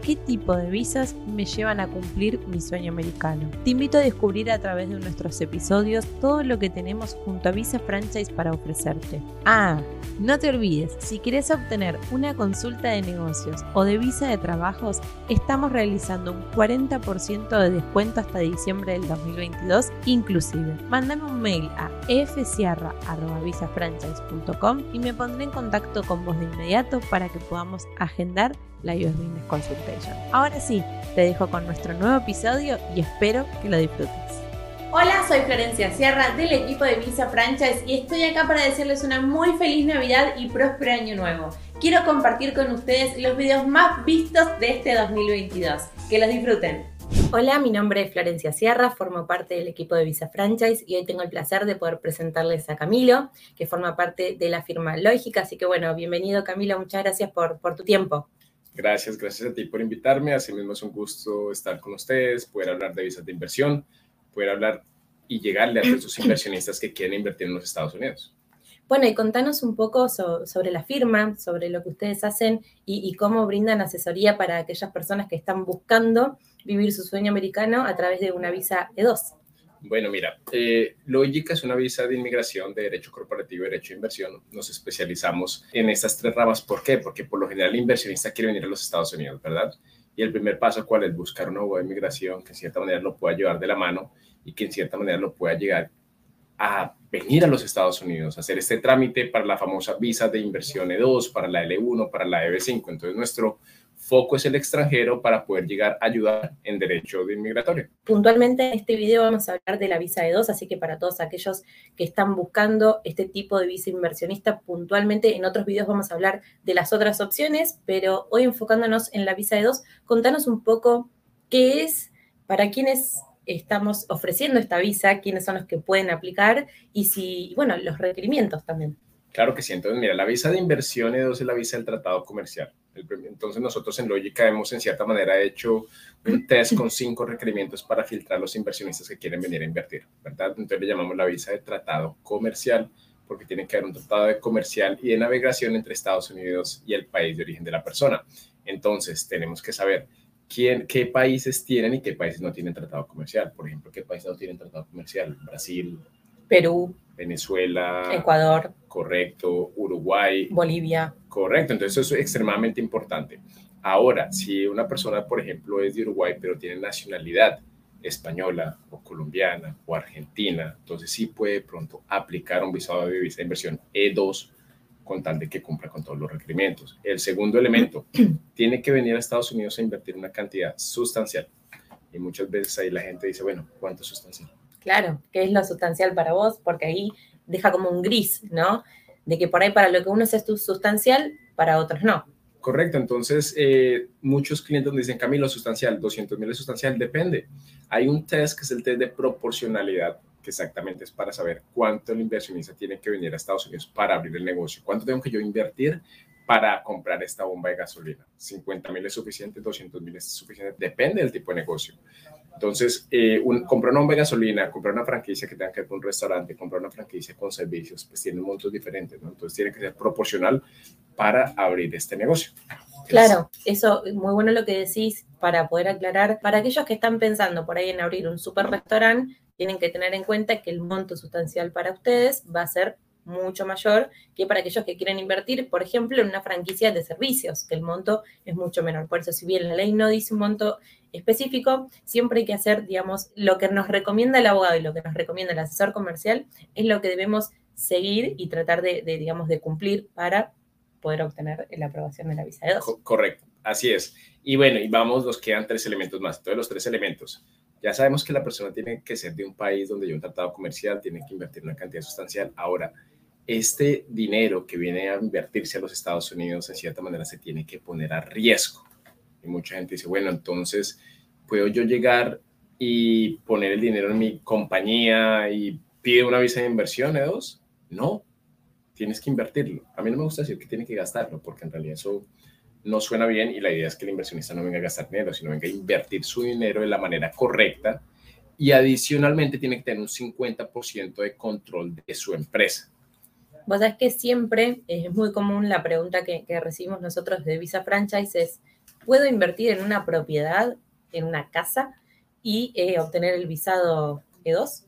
qué tipo de visas me llevan a cumplir mi sueño americano. Te invito a descubrir a través de nuestros episodios todo lo que tenemos junto a Visa Franchise para ofrecerte. Ah, no te olvides, si quieres obtener una consulta de negocios o de visa de trabajos, estamos realizando un 40% de descuento hasta diciembre del 2022 inclusive. Mándame un mail a fsierra.visafranchise.com y me pondré en contacto con vos de inmediato para que podamos agendar la US Business Consultation. Ahora sí, te dejo con nuestro nuevo episodio y espero que lo disfrutes. Hola, soy Florencia Sierra del equipo de Visa Franchise y estoy acá para decirles una muy feliz Navidad y próspero año nuevo. Quiero compartir con ustedes los videos más vistos de este 2022. Que los disfruten. Hola, mi nombre es Florencia Sierra, formo parte del equipo de Visa Franchise y hoy tengo el placer de poder presentarles a Camilo, que forma parte de la firma Lógica. Así que bueno, bienvenido Camilo, muchas gracias por, por tu tiempo. Gracias, gracias a ti por invitarme. Asimismo es un gusto estar con ustedes, poder hablar de visas de inversión, poder hablar y llegarle a esos inversionistas que quieren invertir en los Estados Unidos. Bueno, y contanos un poco sobre la firma, sobre lo que ustedes hacen y, y, cómo brindan asesoría para aquellas personas que están buscando vivir su sueño americano a través de una visa E2. Bueno, mira, eh, es una visa de inmigración de derecho corporativo y derecho de inversión. Nos especializamos en estas tres ramas. ¿Por qué? Porque por lo general el inversionista quiere venir a los Estados Unidos, ¿verdad? Y el primer paso, ¿cuál es? Buscar una de inmigración que en cierta manera lo pueda llevar de la mano y que en cierta manera lo pueda llegar a venir a los Estados Unidos, hacer este trámite para la famosa visa de inversión E2, para la L1, para la EB5. Entonces, nuestro foco es el extranjero para poder llegar a ayudar en derecho de inmigratorio. Puntualmente en este video vamos a hablar de la visa de dos, así que para todos aquellos que están buscando este tipo de visa inversionista, puntualmente en otros videos vamos a hablar de las otras opciones, pero hoy enfocándonos en la visa de dos, contanos un poco qué es, para quiénes estamos ofreciendo esta visa, quiénes son los que pueden aplicar y si, bueno, los requerimientos también. Claro que sí. Entonces, mira, la visa de inversión E2 es la visa del tratado comercial. Entonces, nosotros en Lógica hemos, en cierta manera, hecho un test con cinco requerimientos para filtrar los inversionistas que quieren venir a invertir, ¿verdad? Entonces, le llamamos la visa de tratado comercial porque tiene que haber un tratado de comercial y de navegación entre Estados Unidos y el país de origen de la persona. Entonces, tenemos que saber quién, qué países tienen y qué países no tienen tratado comercial. Por ejemplo, qué países no tienen tratado comercial. Brasil, Perú, Venezuela, Ecuador, correcto, Uruguay, Bolivia. Correcto, entonces eso es extremadamente importante. Ahora, si una persona, por ejemplo, es de Uruguay, pero tiene nacionalidad española o colombiana o argentina, entonces sí puede pronto aplicar un visado de visa de inversión E2 con tal de que cumpla con todos los requerimientos. El segundo elemento, tiene que venir a Estados Unidos a invertir una cantidad sustancial. Y muchas veces ahí la gente dice, bueno, ¿cuánto es sustancial? Claro, ¿qué es lo sustancial para vos? Porque ahí deja como un gris, ¿no? De que por ahí para lo que uno es sustancial, para otros no. Correcto, entonces eh, muchos clientes me dicen, Camilo, sustancial, 200 mil es sustancial, depende. Hay un test que es el test de proporcionalidad, que exactamente es para saber cuánto el inversionista tiene que venir a Estados Unidos para abrir el negocio, cuánto tengo que yo invertir para comprar esta bomba de gasolina. 50 mil es suficiente, 200 mil es suficiente, depende del tipo de negocio. Entonces, eh, comprar una bomba de gasolina, comprar una franquicia que tenga que ver con un restaurante, comprar una franquicia con servicios, pues tiene montos diferentes, ¿no? Entonces, tiene que ser proporcional para abrir este negocio. Claro, eso, muy bueno lo que decís para poder aclarar. Para aquellos que están pensando por ahí en abrir un super restaurante, tienen que tener en cuenta que el monto sustancial para ustedes va a ser mucho mayor que para aquellos que quieren invertir, por ejemplo, en una franquicia de servicios, que el monto es mucho menor. Por eso, si bien la ley no dice un monto específico, siempre hay que hacer, digamos, lo que nos recomienda el abogado y lo que nos recomienda el asesor comercial es lo que debemos seguir y tratar de, digamos, de cumplir para poder obtener la aprobación de la visa de dos. Correcto, así es. Y bueno, y vamos, nos quedan tres elementos más. Todos los tres elementos. Ya sabemos que la persona tiene que ser de un país donde hay un tratado comercial, tiene que invertir una cantidad sustancial. Ahora, este dinero que viene a invertirse a los Estados Unidos, en cierta manera, se tiene que poner a riesgo. Y mucha gente dice, bueno, entonces, ¿puedo yo llegar y poner el dinero en mi compañía y pide una visa de inversión, E2? No, tienes que invertirlo. A mí no me gusta decir que tiene que gastarlo, porque en realidad eso no suena bien y la idea es que el inversionista no venga a gastar dinero, sino venga a invertir su dinero de la manera correcta y adicionalmente tiene que tener un 50% de control de su empresa. Vos sabés que siempre es muy común la pregunta que, recibimos nosotros de Visa Franchise es, ¿puedo invertir en una propiedad, en una casa y eh, obtener el visado E2?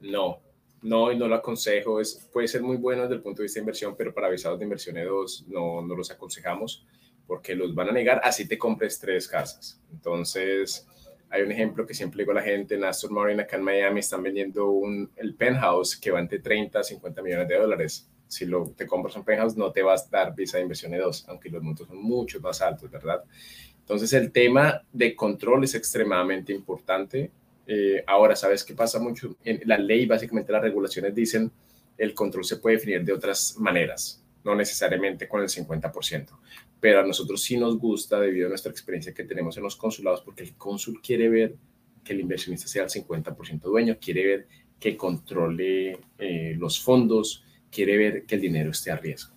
No, no, y no lo aconsejo. Es, puede ser muy bueno desde el punto de vista de inversión, pero para visados de inversión E2 no, no los aconsejamos porque los van a negar así te compres tres casas. Entonces, hay un ejemplo que siempre digo a la gente, en Aston Martin acá en Miami están vendiendo un, el penthouse que va entre 30 a 50 millones de dólares. Si lo, te compras un penthouse no te vas a dar visa de inversión de dos, aunque los montos son mucho más altos, ¿verdad? Entonces el tema de control es extremadamente importante. Eh, ahora, ¿sabes qué pasa mucho? En la ley, básicamente las regulaciones dicen el control se puede definir de otras maneras, no necesariamente con el 50% pero a nosotros sí nos gusta debido a nuestra experiencia que tenemos en los consulados, porque el cónsul quiere ver que el inversionista sea el 50% dueño, quiere ver que controle eh, los fondos, quiere ver que el dinero esté a riesgo.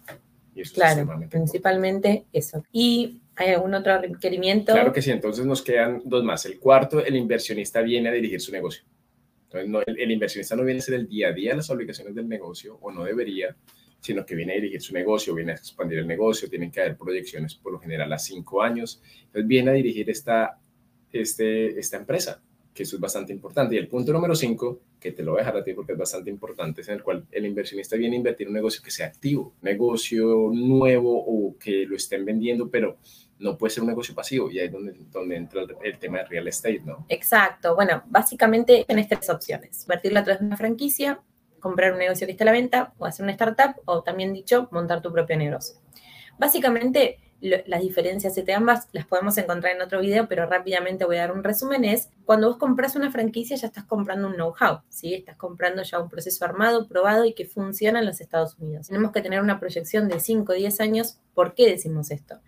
Y eso claro, principalmente eso. ¿Y hay algún otro requerimiento? Claro que sí, entonces nos quedan dos más. El cuarto, el inversionista viene a dirigir su negocio. Entonces, no, el, el, inversionista no viene a ser el día a día las obligaciones del negocio, o no debería, sino que viene a dirigir su negocio, viene a expandir el negocio, tienen que haber proyecciones por lo general a cinco años. Entonces viene a dirigir esta, este, esta empresa, que eso es bastante importante. Y el punto número cinco, que te lo voy a dejar a ti porque es bastante importante, es en el cual el inversionista viene a invertir en un negocio que sea activo, negocio nuevo o que lo estén vendiendo, pero no puede ser un negocio pasivo y ahí es donde, entra el, tema de real estate, ¿no? Exacto. Bueno, básicamente tienes tres opciones. Invertirlo a través de una franquicia, comprar un negocio que esté a la venta o hacer una startup o también dicho, montar tu propio negocio. Básicamente, las diferencias entre ambas las podemos encontrar en otro video, pero rápidamente voy a dar un resumen. Es cuando vos compras una franquicia ya estás comprando un know-how, ¿sí? Estás comprando ya un proceso armado, probado y que funciona en los Estados Unidos. Tenemos que tener una proyección de 5 o 10 años. ¿Por qué decimos esto?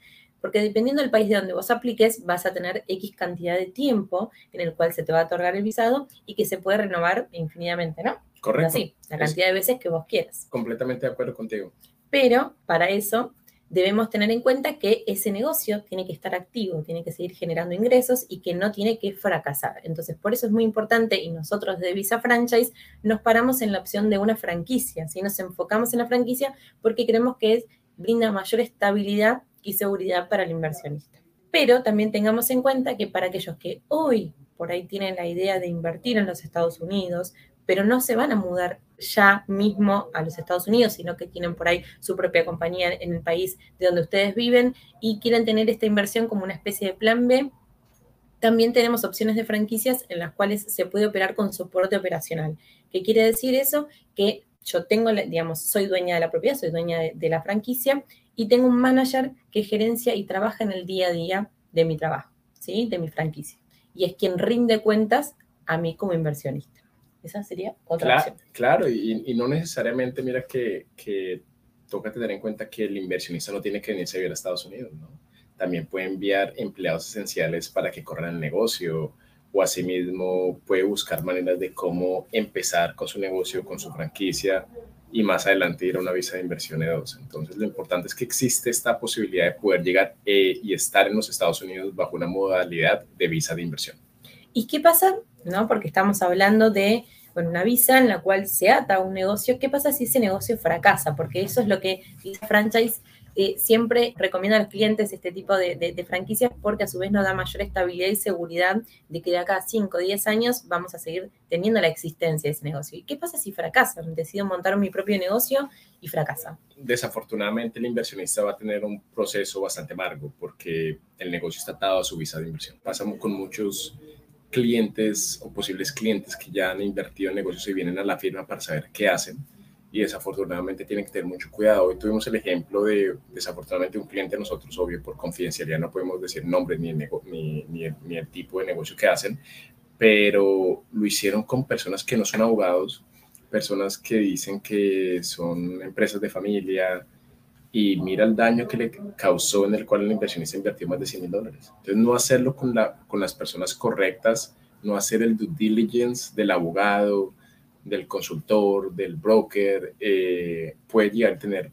Porque dependiendo del país de donde vos apliques, vas a tener X cantidad de tiempo en el cual se te va a otorgar el visado y que se puede renovar infinitamente, ¿no? Correcto. Sí, la cantidad de veces que vos quieras. Completamente de acuerdo contigo. Pero para eso debemos tener en cuenta que ese negocio tiene que estar activo, tiene que seguir generando ingresos y que no tiene que fracasar. Entonces, por eso es muy importante y nosotros de Visa Franchise nos paramos en la opción de una franquicia, si nos enfocamos en la franquicia porque creemos que es, brinda mayor estabilidad y seguridad para el inversionista. Pero también tengamos en cuenta que para aquellos que hoy por ahí tienen la idea de invertir en los Estados Unidos, pero no se van a mudar ya mismo a los Estados Unidos, sino que tienen por ahí su propia compañía en el país de donde ustedes viven y quieren tener esta inversión como una especie de plan B. También tenemos opciones de franquicias en las cuales se puede operar con soporte operacional. ¿Qué quiere decir eso? Que yo tengo, digamos, soy dueña de la propiedad, soy dueña de, la franquicia y tengo un manager que gerencia y trabaja en el día a día de mi trabajo, ¿sí? De mi franquicia. Y es quien rinde cuentas a mí como inversionista. Esa sería otra claro, opción. Claro, y, no necesariamente, mira que, que, toca tener en cuenta que el inversionista no tiene que venirse a vivir a Estados Unidos, ¿no? También puede enviar empleados esenciales para que corran el negocio o asimismo puede buscar maneras de cómo empezar con su negocio, con su franquicia y más adelante ir a una visa de inversión de dos. Entonces, lo importante es que existe esta posibilidad de poder llegar eh, y estar en los Estados Unidos bajo una modalidad de visa de inversión. ¿Y qué pasa? ¿No? Porque estamos hablando de bueno, una visa en la cual se ata un negocio. ¿Qué pasa si ese negocio fracasa? Porque eso es lo que Visa Franchise eh, siempre recomienda a los clientes este tipo de, franquicias porque a su vez nos da mayor estabilidad y seguridad de que de acá a 5 o 10 años vamos a seguir teniendo la existencia de ese negocio. ¿Y qué pasa si fracasa? Decido montar mi propio negocio y fracasa. Desafortunadamente el inversionista va a tener un proceso bastante amargo porque el negocio está atado a su visa de inversión. Pasamos con muchos clientes o posibles clientes que ya han invertido en negocios y vienen a la firma para saber qué hacen y desafortunadamente tienen que tener mucho cuidado. Hoy tuvimos el ejemplo de desafortunadamente un cliente nosotros, obvio por confidencialidad no podemos decir nombre ni el, ni, ni el tipo de negocio que hacen, pero lo hicieron con personas que no son abogados, personas que dicen que son empresas de familia, y mira el daño que le causó en el cual el inversionista invirtió más de 100 mil dólares. Entonces, no hacerlo con, la, con las personas correctas, no hacer el due diligence del abogado, del consultor, del broker, eh, puede llegar a tener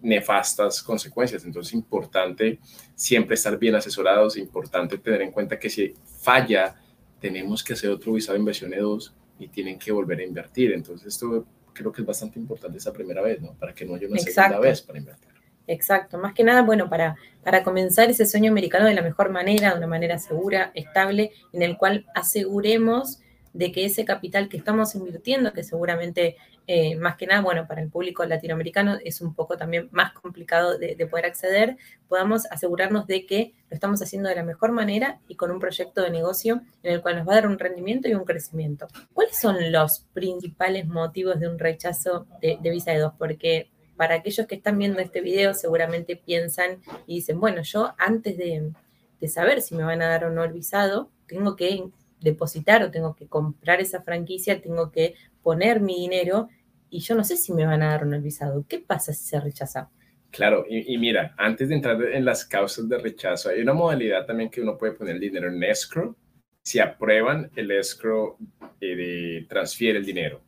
nefastas consecuencias. Entonces es importante siempre estar bien asesorados, importante tener en cuenta que si falla, tenemos que hacer otro visado de inversión E2 y tienen que volver a invertir. Entonces esto creo que es bastante importante esa primera vez, ¿no? Para que no haya una segunda vez para invertir. Exacto, más que nada, bueno, para, para comenzar ese sueño americano de la mejor manera, de una manera segura, estable, en el cual aseguremos de que ese capital que estamos invirtiendo, que seguramente eh, más que nada, bueno, para el público latinoamericano es un poco también más complicado de, de, poder acceder, podamos asegurarnos de que lo estamos haciendo de la mejor manera y con un proyecto de negocio en el cual nos va a dar un rendimiento y un crecimiento. ¿Cuáles son los principales motivos de un rechazo de, de visa de? Porque para aquellos que están viendo este video seguramente piensan y dicen, bueno, yo antes de, de saber si me van a dar o no el visado, tengo que depositar o tengo que comprar esa franquicia, tengo que poner mi dinero y yo no sé si me van a dar un visado. ¿Qué pasa si se rechaza? Claro, y, mira, antes de entrar en las causas de rechazo, hay una modalidad también que uno puede poner el dinero en escrow. Si aprueban, el escrow eh, transfiere el dinero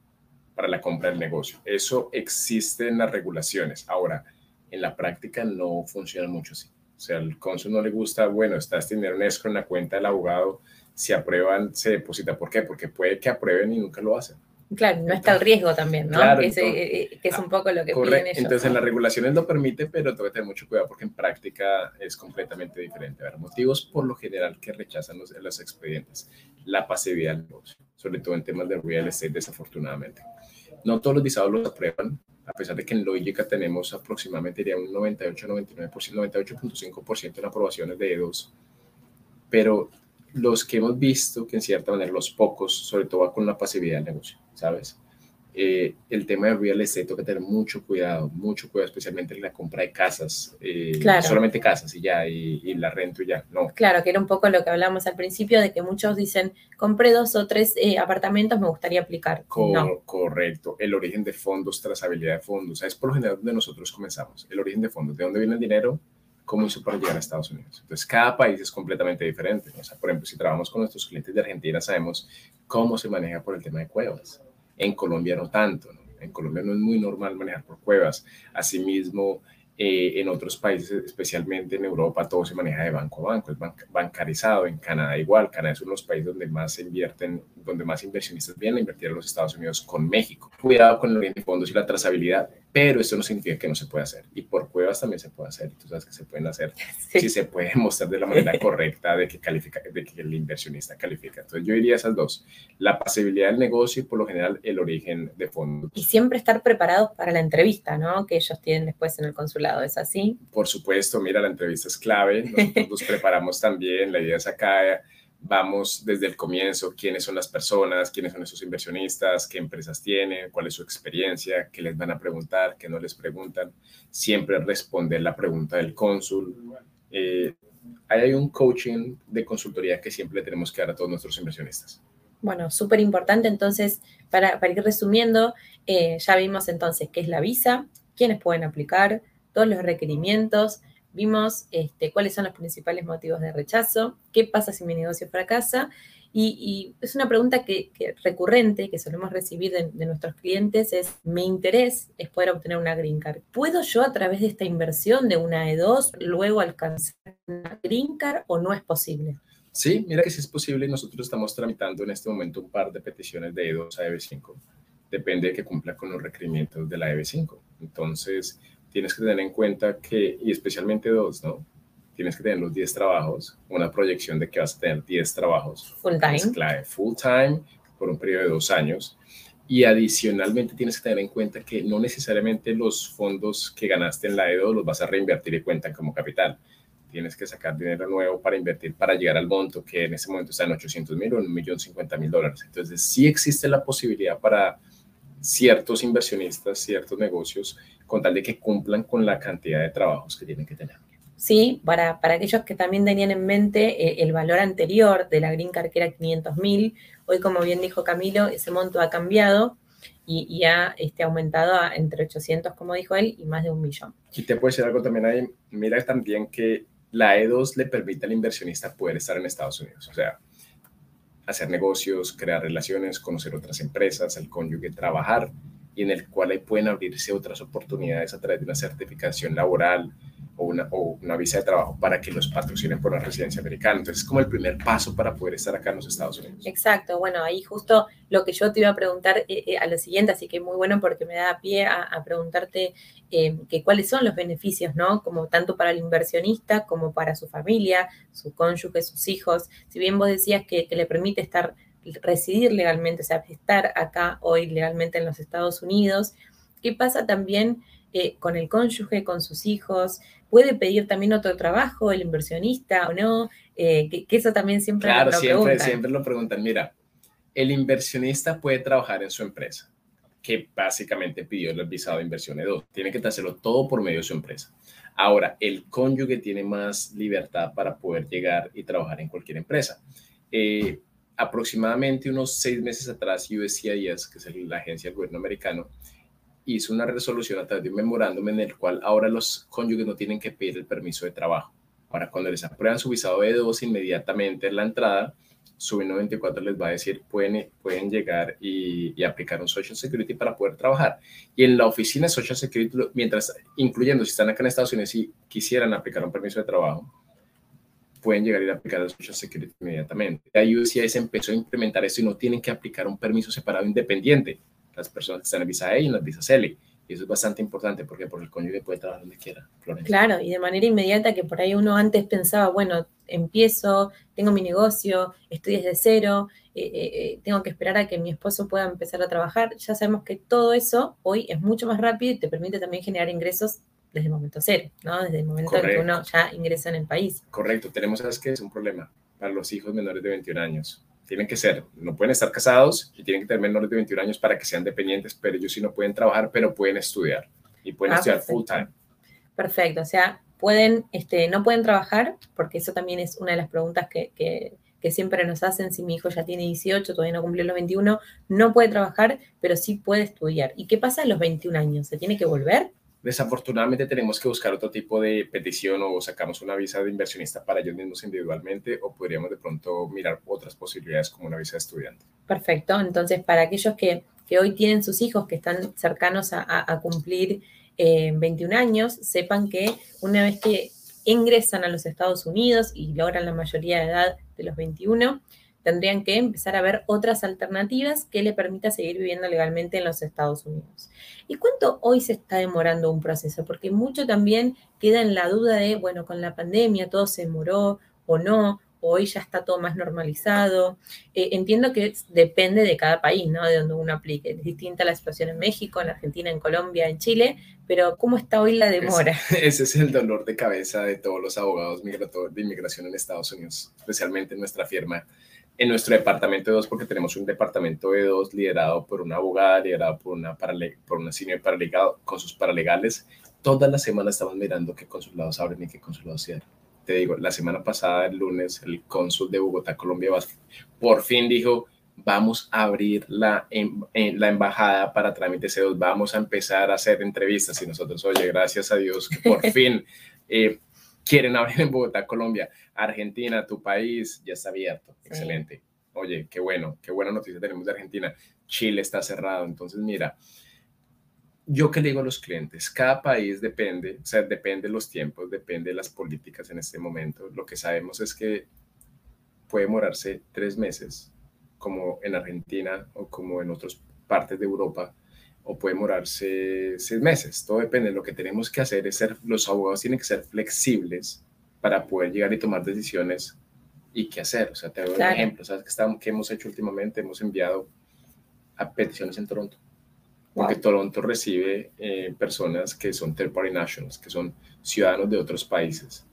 para la compra del negocio. Eso existe en las regulaciones. Ahora, en la práctica no funciona mucho así. O sea, al cónsul no le gusta, bueno, está este dinero en escrow en la cuenta del abogado, si aprueban, se deposita. ¿Por qué? Porque puede que aprueben y nunca lo hacen. Claro, no está el riesgo también, ¿no? Claro, que, es, eh, que, es, un poco lo que correcto. piden ellos. Entonces, en las regulaciones lo permite, pero tengo que tener mucho cuidado porque en práctica es completamente diferente. A ver, motivos por lo general que rechazan los, los expedientes. La pasividad del negocio, sobre todo en temas de real estate, desafortunadamente. No todos los visados los aprueban, a pesar de que en Logica tenemos aproximadamente diría un 98-99%, 98.5% en aprobaciones de E2, pero los que hemos visto que en cierta manera los pocos, sobre todo va con la pasividad del negocio, ¿sabes? Eh, el tema de real estate que tener mucho cuidado, mucho cuidado, especialmente en la compra de casas, eh, claro. solamente casas y ya, y, y, la rento y ya, no. Claro, que era un poco lo que hablamos al principio, de que muchos dicen, compré dos o tres eh, apartamentos, me gustaría aplicar. Cor no. Correcto, el origen de fondos, trazabilidad de fondos, es por lo general donde nosotros comenzamos, el origen de fondos, de dónde viene el dinero, cómo hizo para llegar a Estados Unidos. Entonces, cada país es completamente diferente. O sea, por ejemplo, si trabajamos con nuestros clientes de Argentina, sabemos cómo se maneja por el tema de cuevas. En Colombia no tanto, ¿no? En Colombia no es muy normal manejar por cuevas. Asimismo, eh, en otros países, especialmente en Europa, todo se maneja de banco a banco, es banc bancarizado. En Canadá igual. Canadá es uno de los países donde más se invierten, donde más inversionistas vienen a invertir en los Estados Unidos con México. Cuidado con el fondos y la trazabilidad, pero eso no significa que no se pueda hacer. Y por cuevas también se puede hacer. Tú sabes que se pueden hacer sí. si se puede mostrar de la manera correcta de que, califica, de que el inversionista califica. Entonces yo diría esas dos. La pasibilidad del negocio y por lo general el origen de fondos. Y siempre estar preparados para la entrevista, ¿no? Que ellos tienen después en el consulado. ¿Es así? Por supuesto. Mira, la entrevista es clave. Nosotros nos preparamos también. La idea es acá vamos desde el comienzo, quiénes son las personas, quiénes son esos inversionistas, qué empresas tienen, cuál es su experiencia, qué les van a preguntar, qué no les preguntan. Siempre responder la pregunta del cónsul. Eh, hay un coaching de consultoría que siempre tenemos que dar a todos nuestros inversionistas. Bueno, súper importante. Entonces, para, para ir resumiendo, eh, ya vimos entonces qué es la visa, quiénes pueden aplicar, todos los requerimientos, vimos este, cuáles son los principales motivos de rechazo, qué pasa si mi negocio fracasa. Y, y es una pregunta que, que, recurrente que solemos recibir de, de, nuestros clientes es, mi interés es poder obtener una Green Card. ¿Puedo yo a través de esta inversión de una E2 luego alcanzar una Green Card o no es posible? Sí, mira que sí es posible. Nosotros estamos tramitando en este momento un par de peticiones de E2 a EB5. Depende de que cumpla con los requerimientos de la EB5. Entonces, tienes que tener en cuenta que, y especialmente dos, ¿no? Tienes que tener los 10 trabajos, una proyección de que vas a tener 10 trabajos. Full time. Clave, full time, por un periodo de dos años. Y adicionalmente tienes que tener en cuenta que no necesariamente los fondos que ganaste en la EDO los vas a reinvertir y cuentan como capital. Tienes que sacar dinero nuevo para invertir para llegar al monto que en ese momento está en 800 mil o en 1.050.000 dólares. Entonces sí existe la posibilidad para ciertos inversionistas, ciertos negocios, con tal de que cumplan con la cantidad de trabajos que tienen que tener. Sí, para, para aquellos que también tenían en mente eh, el valor anterior de la Green Card, que era 500 mil, hoy, como bien dijo Camilo, ese monto ha cambiado y, y ha este, aumentado a entre 800, como dijo él, y más de un millón. Y te puedo decir algo también ahí, mira también que la E2 le permite al inversionista poder estar en Estados Unidos. O sea, hacer negocios, crear relaciones, conocer otras empresas, el cónyuge, trabajar y en el cual pueden abrirse otras oportunidades a través de una certificación laboral, o una, o una visa de trabajo para que los patrocinen por la residencia americana. Entonces es como el primer paso para poder estar acá en los Estados Unidos. Exacto, bueno, ahí justo lo que yo te iba a preguntar eh, eh, a lo siguiente, así que muy bueno porque me da pie a, preguntarte eh, que cuáles son los beneficios, ¿no? Como tanto para el inversionista como para su familia, su cónyuge, sus hijos. Si bien vos decías que le permite estar residir legalmente, o sea, estar acá hoy legalmente en los Estados Unidos, ¿qué pasa también con el cónyuge, con sus hijos? puede pedir también otro trabajo el inversionista o no, eh, que, eso también siempre claro, lo siempre, preguntan. siempre lo preguntan. Mira, el inversionista puede trabajar en su empresa, que básicamente pidió el visado de inversión E2. Tiene que hacerlo todo por medio de su empresa. Ahora, el cónyuge tiene más libertad para poder llegar y trabajar en cualquier empresa. Eh, aproximadamente unos seis meses atrás, USCIS, que es la agencia del gobierno americano, hizo una resolución a través de un memorándum en el cual ahora los cónyuges no tienen que pedir el permiso de trabajo. Ahora, cuando les aprueban su visado de dos, inmediatamente en la entrada, su 94 les va a decir, pueden, pueden llegar y, aplicar un Social Security para poder trabajar. Y en la oficina de Social Security, mientras, incluyendo si están acá en Estados Unidos y quisieran aplicar un permiso de trabajo, pueden llegar y aplicar el Social Security inmediatamente. La UCIS empezó a implementar esto y no tienen que aplicar un permiso separado independiente las personas que están en visa E y en las visas L. Y eso es bastante importante porque por el cónyuge puede trabajar donde quiera. Claro, y de manera inmediata que por ahí uno antes pensaba, bueno, empiezo, tengo mi negocio, estoy desde cero, eh, eh, eh, tengo que esperar a que mi esposo pueda empezar a trabajar. Ya sabemos que todo eso hoy es mucho más rápido y te permite también generar ingresos desde el momento cero, ¿no? Desde el momento en que uno ya ingresa en el país. Correcto, tenemos, ¿sabes qué? Es un problema para los hijos menores de 21 años tienen que ser, no pueden estar casados y tienen que tener menores de 21 años para que sean dependientes, pero ellos sí no pueden trabajar, pero pueden estudiar y pueden ah, estudiar full time. Perfecto, o sea, pueden, este, no pueden trabajar, porque eso también es una de las preguntas que, que, que siempre nos hacen, si mi hijo ya tiene 18, todavía no cumplió los 21, no puede trabajar, pero sí puede estudiar. ¿Y qué pasa a los 21 años? ¿Se tiene que volver? Desafortunadamente tenemos que buscar otro tipo de petición o sacamos una visa de inversionista para ellos mismos individualmente o podríamos de pronto mirar otras posibilidades como una visa de estudiante. Perfecto, entonces para aquellos que, que hoy tienen sus hijos que están cercanos a, cumplir 21 eh, años, sepan que una vez que ingresan a los Estados Unidos y logran la mayoría de edad de los 21, tendrían que empezar a ver otras alternativas que le permita seguir viviendo legalmente en los Estados Unidos. ¿Y cuánto hoy se está demorando un proceso? Porque mucho también queda en la duda de, bueno, con la pandemia todo se demoró o no, o hoy ya está todo más normalizado. Eh, entiendo que depende de cada país, ¿no? De donde uno aplique. Es distinta la situación en México, en Argentina, en Colombia, en Chile, pero ¿cómo está hoy la demora? ese es el dolor de cabeza de todos los abogados de inmigración en Estados Unidos, especialmente en nuestra firma en nuestro departamento de dos, porque tenemos un departamento de dos liderado por una abogada, liderado por una, por una senior paralegado, con sus paralegales. Toda la semana estamos mirando qué consulados abren y qué consulados cierran. Te digo, la semana pasada, el lunes, el cónsul de Bogotá, Colombia, por fin dijo, vamos a abrir la, en, la embajada para trámites C2, vamos a empezar a hacer entrevistas y nosotros, oye, gracias a Dios que por fin eh, quieren abrir en Bogotá, Colombia. Argentina, tu país, ya está abierto. Excelente. Oye, qué bueno, qué buena noticia tenemos de Argentina. Chile está cerrado. Entonces, mira, yo que le digo a los clientes, cada país depende, o sea, depende de los tiempos, depende de las políticas en este momento. Lo que sabemos es que puede demorarse tres meses, como en Argentina o como en otras partes de Europa, o puede demorarse seis meses. Todo depende. Lo que tenemos que hacer es ser, los abogados tienen que ser flexibles para poder llegar y tomar decisiones y qué hacer. O sea, te doy un ejemplo. ¿Sabes qué, hemos hecho últimamente? Hemos enviado a peticiones en Toronto. Porque Toronto recibe eh, personas que son third party nationals, que son ciudadanos de otros países.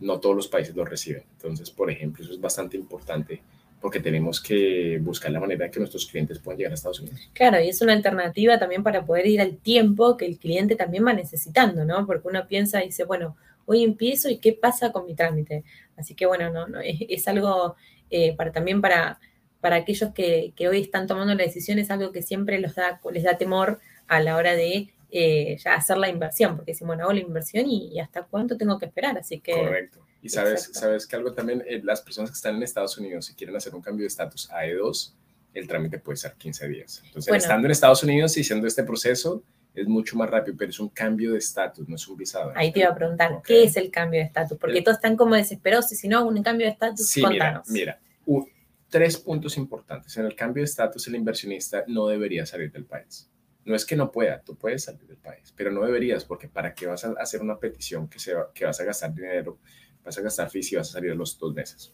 No todos los países lo reciben. Entonces, por ejemplo, eso es bastante importante porque tenemos que buscar la manera de que nuestros clientes puedan llegar a Estados Unidos. Claro, y es una alternativa también para poder ir al tiempo que el cliente también va necesitando, ¿no? Porque uno piensa y dice, bueno, hoy empiezo y qué pasa con mi trámite. Así que bueno, no, no es, algo eh, para también para, para aquellos que, que, hoy están tomando la decisión, es algo que siempre los da, les da temor a la hora de eh, ya hacer la inversión, porque decimos, bueno, hago la inversión y, hasta cuánto tengo que esperar, así que... Correcto. Y sabes, sabes que algo también, eh, las personas que están en Estados Unidos y quieren hacer un cambio de estatus a E2, el trámite puede ser 15 días. Entonces, estando en Estados Unidos y haciendo este proceso, es mucho más rápido, pero es un cambio de estatus, no es un visado. Ahí te iba a preguntar, ¿qué es el cambio de estatus? Porque todos están como desesperados y si no, un cambio de estatus, sí, contanos. Mira, mira tres puntos importantes. En el cambio de estatus, el inversionista no debería salir del país. No es que no pueda, tú puedes salir del país, pero no deberías, porque ¿para qué vas a hacer una petición que, se que vas a gastar dinero, vas a gastar fees y vas a salir a los dos meses?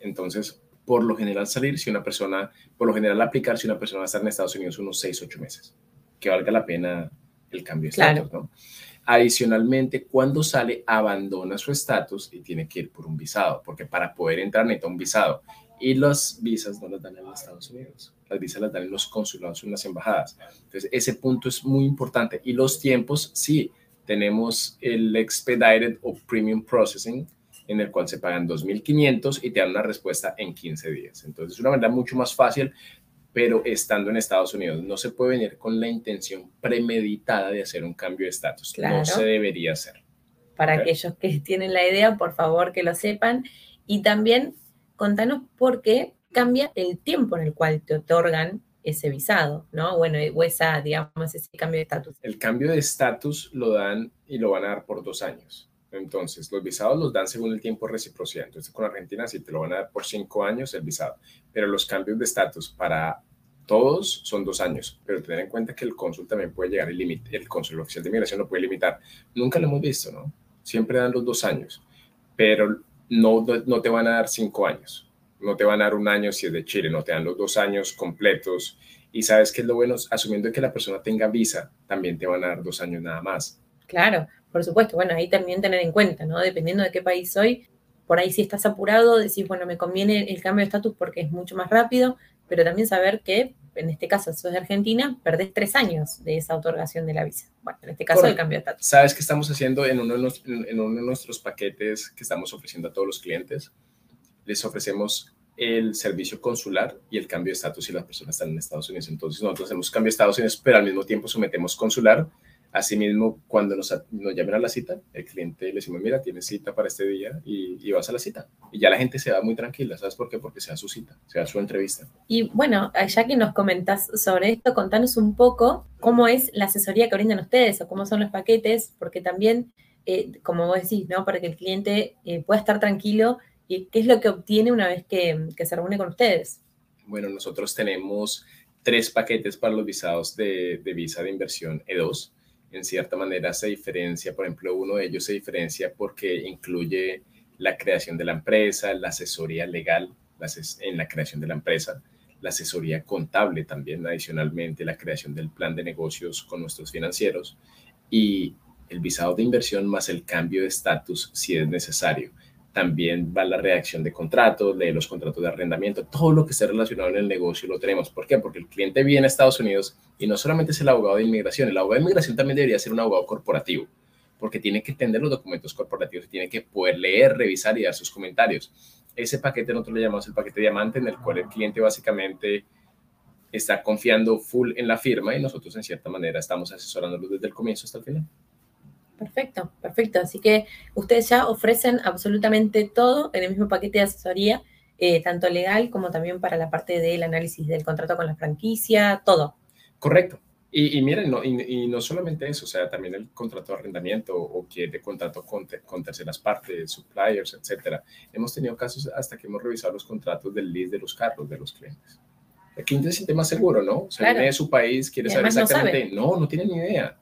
Entonces, por lo general salir si una persona, por lo general aplicar si una persona va a estar en Estados Unidos unos 6, 8 meses, que valga la pena el cambio de estatus, ¿no? Adicionalmente, cuando sale, abandona su estatus y tiene que ir por un visado, porque para poder entrar necesita un visado. Y las visas no las dan en los Estados Unidos, las visas las dan en los consulados, en las embajadas. Entonces, ese punto es muy importante. Y los tiempos, sí, tenemos el expedited o premium processing, en el cual se pagan 2.500 y te dan una respuesta en 15 días. Entonces, es una manera mucho más fácil pero estando en Estados Unidos. No se puede venir con la intención premeditada de hacer un cambio de estatus. No se debería hacer. Para aquellos que tienen la idea, por favor que lo sepan. Y también contanos por qué cambia el tiempo en el cual te otorgan ese visado, ¿no? Bueno, o esa, digamos, ese cambio de estatus. El cambio de estatus lo dan y lo van a dar por dos años. Entonces, los visados los dan según el tiempo reciprocidad. Entonces, con Argentina sí te lo van a dar por cinco años el visado, pero los cambios de estatus para todos son dos años, pero tener en cuenta que el cónsul también puede llegar el límite, el cónsul oficial de migración lo puede limitar. Nunca lo hemos visto, ¿no? Siempre dan los dos años, pero no, no te van a dar cinco años, no te van a dar un año si es de Chile, no te dan los dos años completos. Y sabes que es lo bueno, asumiendo que la persona tenga visa, también te van a dar dos años nada más. Claro, por supuesto, bueno, ahí también tener en cuenta, ¿no? Dependiendo de qué país soy, por ahí si estás apurado, decís, bueno, me conviene el cambio de estatus porque es mucho más rápido, pero también saber que, en este caso, si sos de Argentina, perdés tres años de esa otorgación de la visa. Bueno, en este caso, el cambio de estatus. ¿Sabes qué estamos haciendo en uno, de en uno de nuestros paquetes que estamos ofreciendo a todos los clientes? Les ofrecemos el servicio consular y el cambio de estatus si las personas están en Estados Unidos. Entonces, nosotros hacemos cambio de Estados Unidos, pero al mismo tiempo sometemos consular Asimismo, cuando nos, nos, llamen a la cita, el cliente le decimos, mira, tienes cita para este día y, vas a la cita. Y ya la gente se va muy tranquila, ¿sabes por qué? Porque sea su cita, sea su entrevista. Y bueno, ya que nos comentas sobre esto, contanos un poco cómo es la asesoría que brindan ustedes o cómo son los paquetes, porque también, eh, como vos decís, ¿no? Para que el cliente eh, pueda estar tranquilo y qué es lo que obtiene una vez que, que se reúne con ustedes. Bueno, nosotros tenemos tres paquetes para los visados de, de visa de inversión E2 en cierta manera se diferencia, por ejemplo, uno de ellos se diferencia porque incluye la creación de la empresa, la asesoría legal en la creación de la empresa, la asesoría contable también, adicionalmente la creación del plan de negocios con nuestros financieros y el visado de inversión más el cambio de estatus si es necesario también va la redacción de contratos, de los contratos de arrendamiento, todo lo que esté relacionado en el negocio lo tenemos. ¿Por qué? Porque el cliente viene a Estados Unidos y no solamente es el abogado de inmigración, el abogado de inmigración también debería ser un abogado corporativo, porque tiene que entender los documentos corporativos y tiene que poder leer, revisar y dar sus comentarios. Ese paquete nosotros le llamamos el paquete diamante, en el cual el cliente básicamente está confiando full en la firma y nosotros en cierta manera estamos asesorándolo desde el comienzo hasta el final. Perfecto, perfecto. Así que ustedes ya ofrecen absolutamente todo en el mismo paquete de asesoría, eh, tanto legal como también para la parte del análisis del contrato con la franquicia, todo. Correcto. Y, miren, no, y, no solamente eso, o sea, también el contrato de arrendamiento o que de contrato con, con, terceras partes, suppliers, etcétera. Hemos tenido casos hasta que hemos revisado los contratos del lease de los carros de los clientes. Cliente se siente más seguro, ¿no? O sea, viene de su país, quiere saber exactamente. No, no, no tiene ni idea.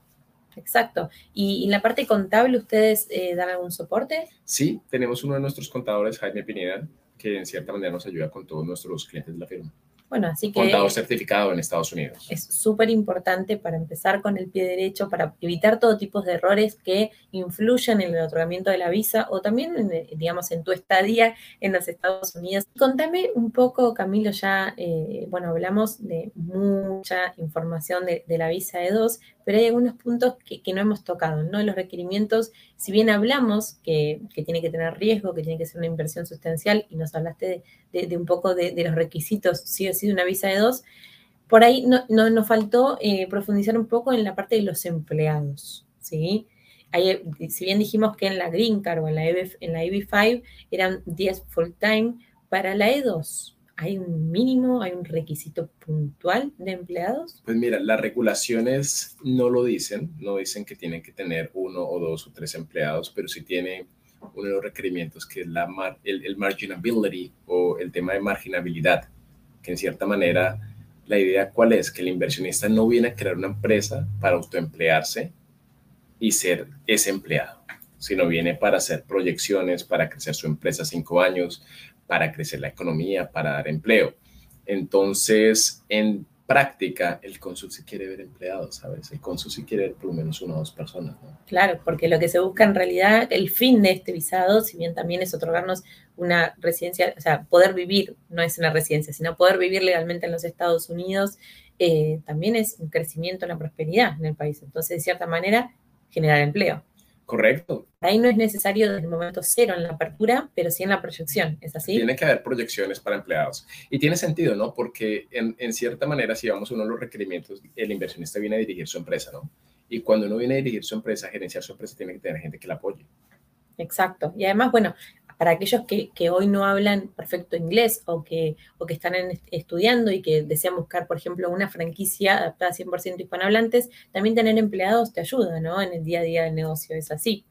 Exacto. ¿Y en la parte contable ustedes eh, dan algún soporte? Sí, tenemos uno de nuestros contadores, Jaime Pineda, que en cierta manera nos ayuda con todos nuestros clientes de la firma. Bueno, así que... Contador certificado en Estados Unidos. Es súper importante para empezar con el pie derecho, para evitar todo tipo de errores que influyen en el otorgamiento de la visa o también, digamos, en tu estadía en los Estados Unidos. Contame un poco, Camilo, ya, eh, bueno, hablamos de mucha información de, de la visa E2, pero hay algunos puntos que, no hemos tocado, ¿no? Los requerimientos, si bien hablamos que, tiene que tener riesgo, que tiene que ser una inversión sustancial, y nos hablaste de, un poco de, los requisitos, sí o sí, de una visa de dos, por ahí no, nos faltó eh, profundizar un poco en la parte de los empleados, ¿sí? si bien dijimos que en la Green Card o en la, EB, en la EB5 eran 10 full time, para la E2 ¿Hay un mínimo, hay un requisito puntual de empleados? Pues mira, las regulaciones no lo dicen, no dicen que tienen que tener uno o dos o tres empleados, pero sí tiene uno de los requerimientos que es la el, el marginability o el tema de marginabilidad, que en cierta manera la idea cuál es, que el inversionista no viene a crear una empresa para autoemplearse y ser ese empleado, sino viene para hacer proyecciones, para crecer su empresa cinco años, para crecer la economía, para dar empleo. Entonces, en práctica, el cónsul sí quiere ver empleados, ¿sabes? El cónsul sí quiere ver por lo menos una o dos personas. Claro, porque lo que se busca en realidad, el fin de este visado, si bien también es otorgarnos una residencia, o sea, poder vivir, no es una residencia, sino poder vivir legalmente en los Estados Unidos, eh, también es un crecimiento en la prosperidad en el país. Entonces, de cierta manera, generar empleo. Correcto. Ahí no es necesario desde el momento cero en la apertura, pero sí en la proyección, ¿es así? Tiene que haber proyecciones para empleados. Y tiene sentido, ¿no? Porque en, en cierta manera, si vamos a uno de los requerimientos, el inversionista viene a dirigir su empresa, ¿no? Y cuando uno viene a dirigir su empresa, a gerenciar su empresa, tiene que tener gente que la apoye. Exacto. Y además, bueno, para aquellos que, hoy no hablan perfecto inglés o que, o que están estudiando y que desean buscar, por ejemplo, una franquicia adaptada a 100% hispanohablantes, también tener empleados te ayuda, ¿no? En el día a día del negocio, es así.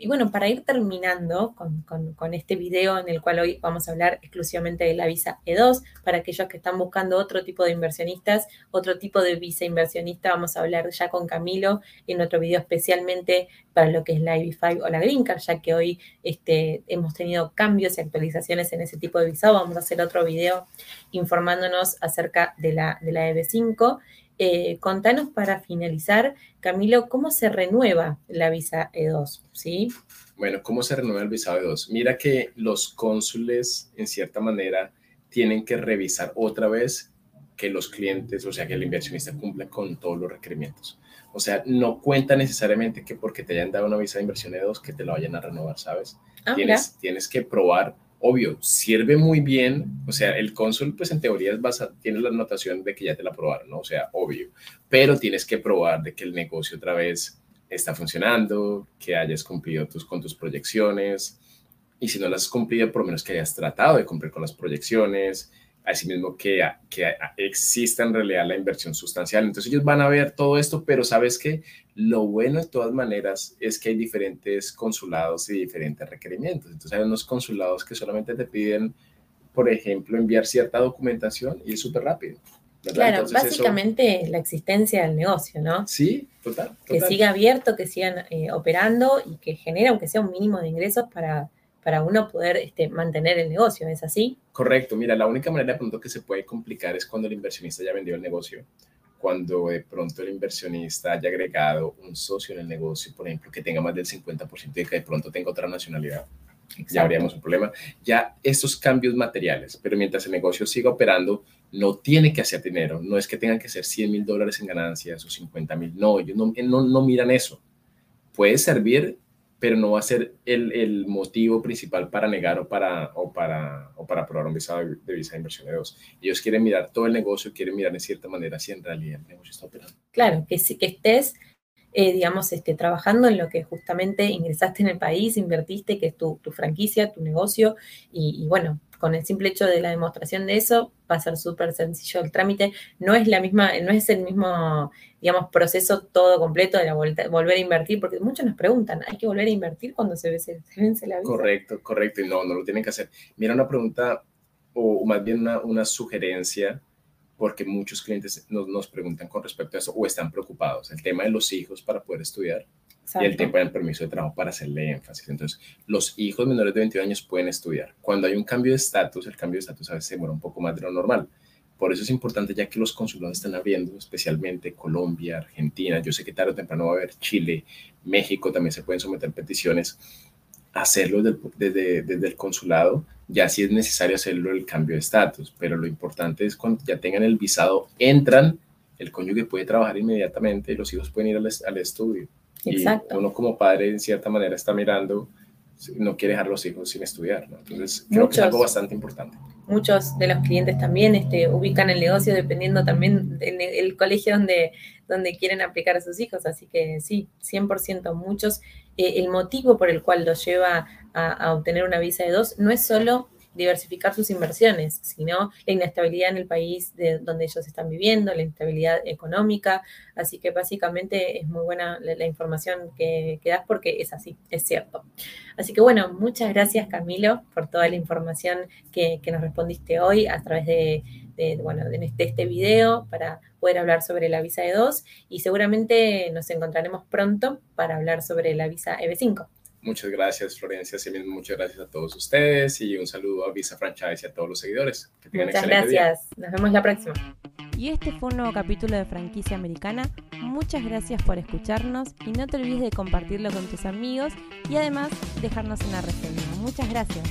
Y bueno, para ir terminando con, este video en el cual hoy vamos a hablar exclusivamente de la visa E2, para aquellos que están buscando otro tipo de inversionistas, otro tipo de visa inversionista, vamos a hablar ya con Camilo en otro video especialmente para lo que es la IB5 o la Green Card, ya que hoy este, hemos tenido cambios y actualizaciones en ese tipo de visado. Vamos a hacer otro video informándonos acerca de la, de la EB5 eh, contanos para finalizar, Camilo, ¿cómo se renueva la visa E2? ¿Sí? Bueno, ¿cómo se renueva el visado E2? Mira que los cónsules, en cierta manera, tienen que revisar otra vez que los clientes, o sea, que el inversionista cumpla con todos los requerimientos. O sea, no cuenta necesariamente que porque te hayan dado una visa de inversión E2 que te la vayan a renovar, ¿sabes? Ah, tienes, tienes que probar obvio, sirve muy bien, o sea, el cónsul, pues en teoría es tiene la anotación de que ya te la aprobaron, ¿no? O sea, obvio, pero tienes que probar de que el negocio otra vez está funcionando, que hayas cumplido tus, con tus proyecciones, y si no las has cumplido, por lo menos que hayas tratado de cumplir con las proyecciones, asimismo que, que exista en realidad la inversión sustancial. Entonces ellos van a ver todo esto, pero sabes que lo bueno de todas maneras es que hay diferentes consulados y diferentes requerimientos. Entonces hay unos consulados que solamente te piden, por ejemplo, enviar cierta documentación y es súper rápido. Claro, básicamente la existencia del negocio, ¿no? Sí, total. Que siga abierto, que sigan eh, operando y que genere, aunque sea un mínimo de ingresos para para uno poder este, mantener el negocio, ¿es así? Correcto, mira, la única manera de pronto que se puede complicar es cuando el inversionista ya vendió el negocio, cuando de pronto el inversionista haya agregado un socio en el negocio, por ejemplo, que tenga más del 50% y que de pronto tenga otra nacionalidad. Ya habríamos un problema. Ya estos cambios materiales, pero mientras el negocio siga operando, no tiene que hacer dinero. No es que tengan que ser 100 mil dólares en ganancias o 50 mil. No, ellos no, no, no miran eso. Puede servir pero no va a ser el, el, motivo principal para negar o para, o para, o para aprobar un visado de, visa de inversión de dos. Ellos quieren mirar todo el negocio, quieren mirar de cierta manera si en realidad el negocio está operando. Claro, que, que estés, eh, digamos, este, trabajando en lo que justamente ingresaste en el país, invertiste, que es tu, tu franquicia, tu negocio, y bueno, con el simple hecho de la demostración de eso, va a ser súper sencillo el trámite. No es la misma, no es el mismo, digamos, proceso todo completo de la volver a invertir, porque muchos nos preguntan, ¿hay que volver a invertir cuando se, vence, la vida? Correcto, correcto, y no, no lo tienen que hacer. Mira una pregunta, o más bien una, una sugerencia, porque muchos clientes nos, nos preguntan con respecto a eso, o están preocupados. El tema de los hijos para poder estudiar y el tiempo del permiso de trabajo para hacerle énfasis. Entonces, los hijos menores de 21 años pueden estudiar. Cuando hay un cambio de estatus, el cambio de estatus a veces demora un poco más de lo normal. Por eso es importante, ya que los consulados están abriendo, especialmente Colombia, Argentina, yo sé que tarde o temprano va a haber Chile, México, también se pueden someter peticiones, hacerlo desde, desde, el consulado, ya si es necesario hacerlo el cambio de estatus, pero lo importante es cuando ya tengan el visado, entran, el cónyuge puede trabajar inmediatamente y los hijos pueden ir al, al estudio. Exacto. Y uno como padre, en cierta manera, está mirando no quiere dejar a los hijos sin estudiar. Entonces, creo que es algo bastante importante. Muchos de los clientes también este, ubican el negocio dependiendo también del colegio donde, donde quieren aplicar a sus hijos. Así que sí, 100% muchos. Eh, el motivo por el cual los lleva a, a obtener una visa de dos no es solo diversificar sus inversiones, sino la inestabilidad en el país de donde ellos están viviendo, la inestabilidad económica. Así que básicamente es muy buena la, información que, das porque es así, es cierto. Así que bueno, muchas gracias Camilo por toda la información que, nos respondiste hoy a través de, bueno, de este, este video para poder hablar sobre la visa E2 y seguramente nos encontraremos pronto para hablar sobre la visa EB5. Muchas gracias, Florencia. Así mismo, muchas gracias a todos ustedes y un saludo a Visa Franchise y a todos los seguidores. muchas gracias. Nos vemos la próxima. Y este fue un nuevo capítulo de Franquicia Americana. Muchas gracias por escucharnos y no te olvides de compartirlo con tus amigos y además dejarnos una reseña. Muchas gracias.